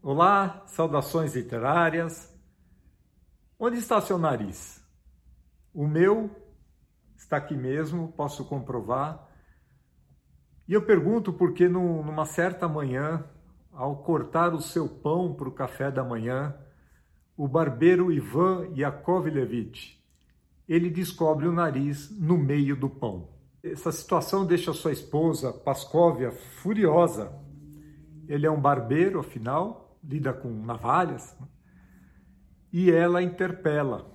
Olá, saudações literárias. Onde está seu nariz? O meu está aqui mesmo, posso comprovar. E eu pergunto porque numa certa manhã, ao cortar o seu pão para o café da manhã, o barbeiro Ivan Yakovlevich, ele descobre o nariz no meio do pão. Essa situação deixa sua esposa, Pascóvia, furiosa. Ele é um barbeiro, afinal, lida com navalhas, né? e ela interpela: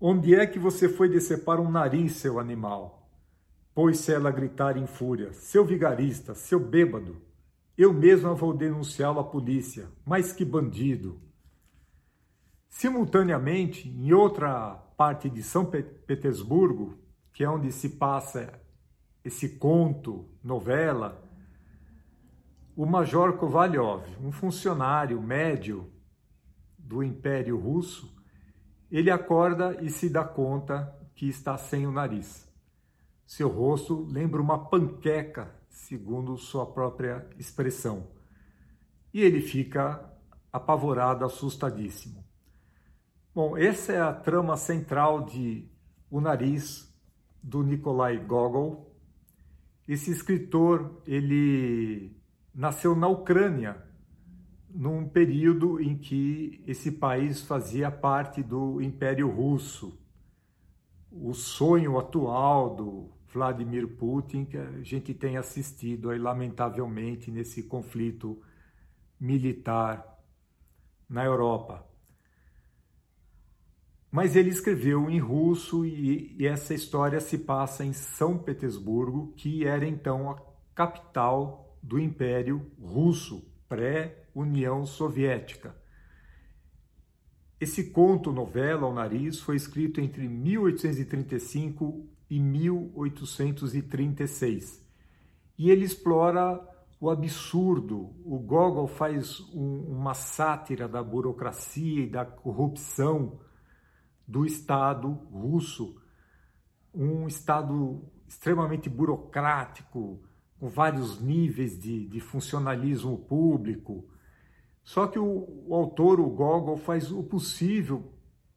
Onde é que você foi decepar um nariz, seu animal? Pôs-se ela a gritar em fúria: Seu vigarista, seu bêbado, eu mesma vou denunciá-lo à polícia, mas que bandido! Simultaneamente, em outra parte de São Petersburgo, que é onde se passa esse conto, novela, o Major Kovalyov, um funcionário médio do Império Russo, ele acorda e se dá conta que está sem o nariz. Seu rosto lembra uma panqueca, segundo sua própria expressão. E ele fica apavorado, assustadíssimo. Bom, essa é a trama central de O Nariz, do Nikolai Gogol. Esse escritor, ele nasceu na Ucrânia, num período em que esse país fazia parte do Império Russo. O sonho atual do Vladimir Putin, que a gente tem assistido aí, lamentavelmente, nesse conflito militar na Europa. Mas ele escreveu em russo e, e essa história se passa em São Petersburgo, que era então a capital do Império Russo, pré-União Soviética. Esse conto novela ao nariz foi escrito entre 1835 e 1836. E ele explora o absurdo. O Gogol faz um, uma sátira da burocracia e da corrupção do Estado russo, um Estado extremamente burocrático, com vários níveis de, de funcionalismo público. Só que o, o autor, o Gogol, faz o possível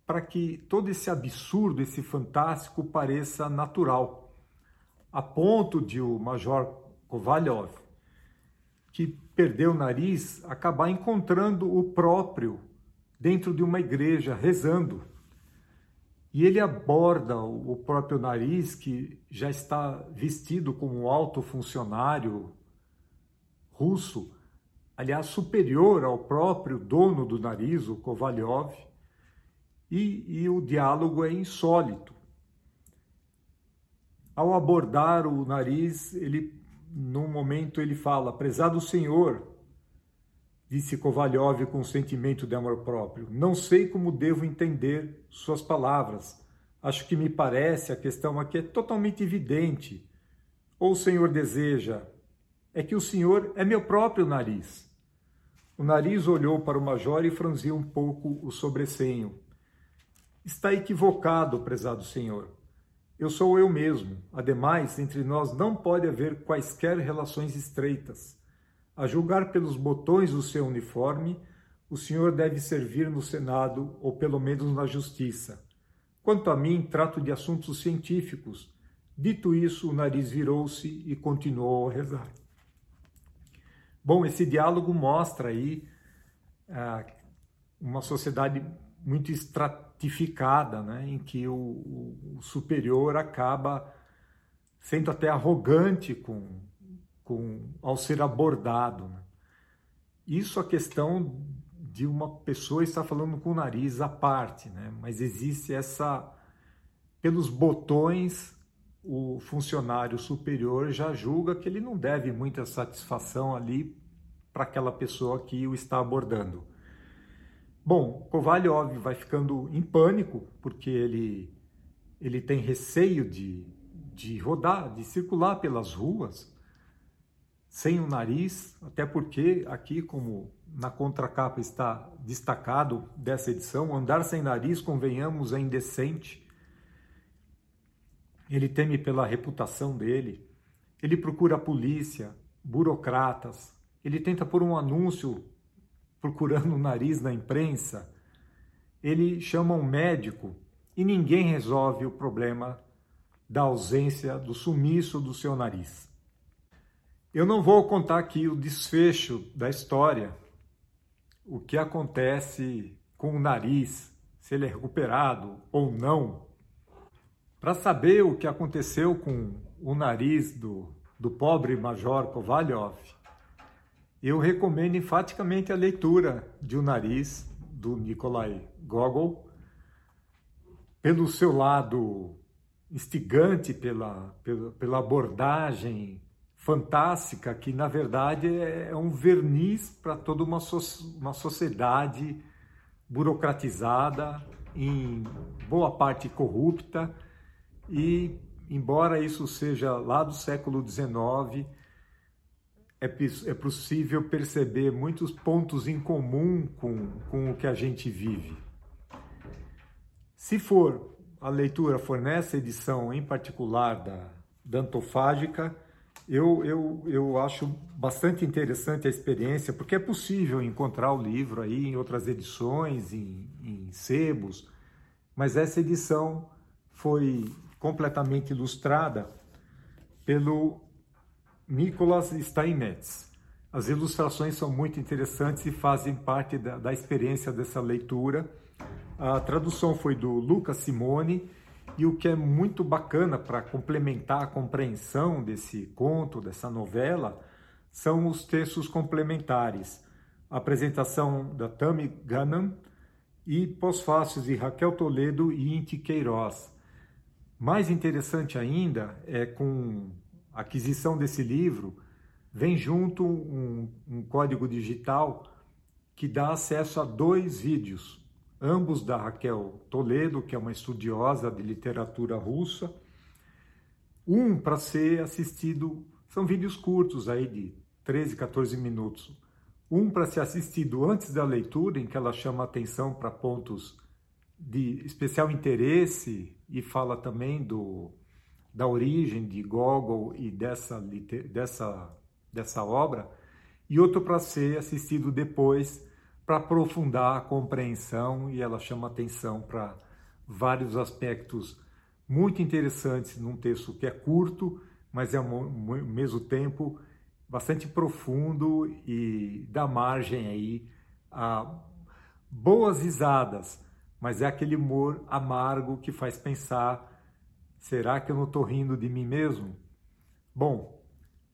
para que todo esse absurdo, esse fantástico, pareça natural, a ponto de o Major Kovalyov, que perdeu o nariz, acabar encontrando o próprio dentro de uma igreja, rezando e ele aborda o próprio nariz, que já está vestido como um alto funcionário russo, aliás, superior ao próprio dono do nariz, o Kovalyov, e, e o diálogo é insólito. Ao abordar o nariz, ele, num momento, ele fala: Prezado Senhor, disse Kovalyov com um sentimento de amor próprio. Não sei como devo entender suas palavras. Acho que me parece a questão aqui é totalmente evidente. Ou o senhor deseja é que o senhor é meu próprio nariz. O nariz olhou para o major e franziu um pouco o sobressenho. Está equivocado, prezado senhor. Eu sou eu mesmo. Ademais, entre nós não pode haver quaisquer relações estreitas. A julgar pelos botões do seu uniforme, o senhor deve servir no Senado ou pelo menos na Justiça. Quanto a mim, trato de assuntos científicos. Dito isso, o nariz virou-se e continuou a rezar. Bom, esse diálogo mostra aí ah, uma sociedade muito estratificada, né, em que o, o, o superior acaba sendo até arrogante com, com, ao ser abordado. Né? Isso a questão de uma pessoa estar falando com o nariz à parte, né? mas existe essa. Pelos botões, o funcionário superior já julga que ele não deve muita satisfação ali para aquela pessoa que o está abordando. Bom, Kovalyov vai ficando em pânico porque ele, ele tem receio de, de rodar, de circular pelas ruas sem o nariz, até porque aqui, como na contracapa está destacado dessa edição, andar sem nariz, convenhamos, é indecente. Ele teme pela reputação dele, ele procura a polícia, burocratas, ele tenta pôr um anúncio procurando o nariz na imprensa, ele chama um médico e ninguém resolve o problema da ausência, do sumiço do seu nariz. Eu não vou contar aqui o desfecho da história, o que acontece com o nariz, se ele é recuperado ou não. Para saber o que aconteceu com o nariz do, do pobre Major Kovalyov, eu recomendo enfaticamente a leitura de O Nariz, do Nikolai Gogol, pelo seu lado instigante, pela, pela, pela abordagem fantástica, que na verdade é, é um verniz para toda uma, so, uma sociedade burocratizada, em boa parte corrupta, e embora isso seja lá do século XIX, é, é possível perceber muitos pontos em comum com, com o que a gente vive. Se for a leitura for nessa edição em particular da, da Antofágica, eu, eu, eu acho bastante interessante a experiência, porque é possível encontrar o livro aí em outras edições, em, em sebos, mas essa edição foi completamente ilustrada pelo Nicolas Steinmetz. As ilustrações são muito interessantes e fazem parte da, da experiência dessa leitura. A tradução foi do Lucas Simone e o que é muito bacana para complementar a compreensão desse conto, dessa novela, são os textos complementares. A apresentação da Tami Gannon e pós-fácios de Raquel Toledo e Inti Queiroz. Mais interessante ainda é com aquisição desse livro, vem junto um, um código digital que dá acesso a dois vídeos, ambos da Raquel Toledo, que é uma estudiosa de literatura russa, um para ser assistido, são vídeos curtos aí de 13, 14 minutos. Um para ser assistido antes da leitura, em que ela chama atenção para pontos de especial interesse e fala também do da origem de Gogol e dessa, dessa, dessa obra, e outro para ser assistido depois para aprofundar a compreensão e ela chama atenção para vários aspectos muito interessantes num texto que é curto, mas é ao mesmo tempo bastante profundo e dá margem aí a boas risadas, mas é aquele humor amargo que faz pensar Será que eu não estou rindo de mim mesmo? Bom,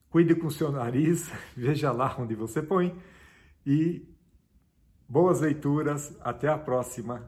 cuide com o seu nariz, veja lá onde você põe e boas leituras. Até a próxima.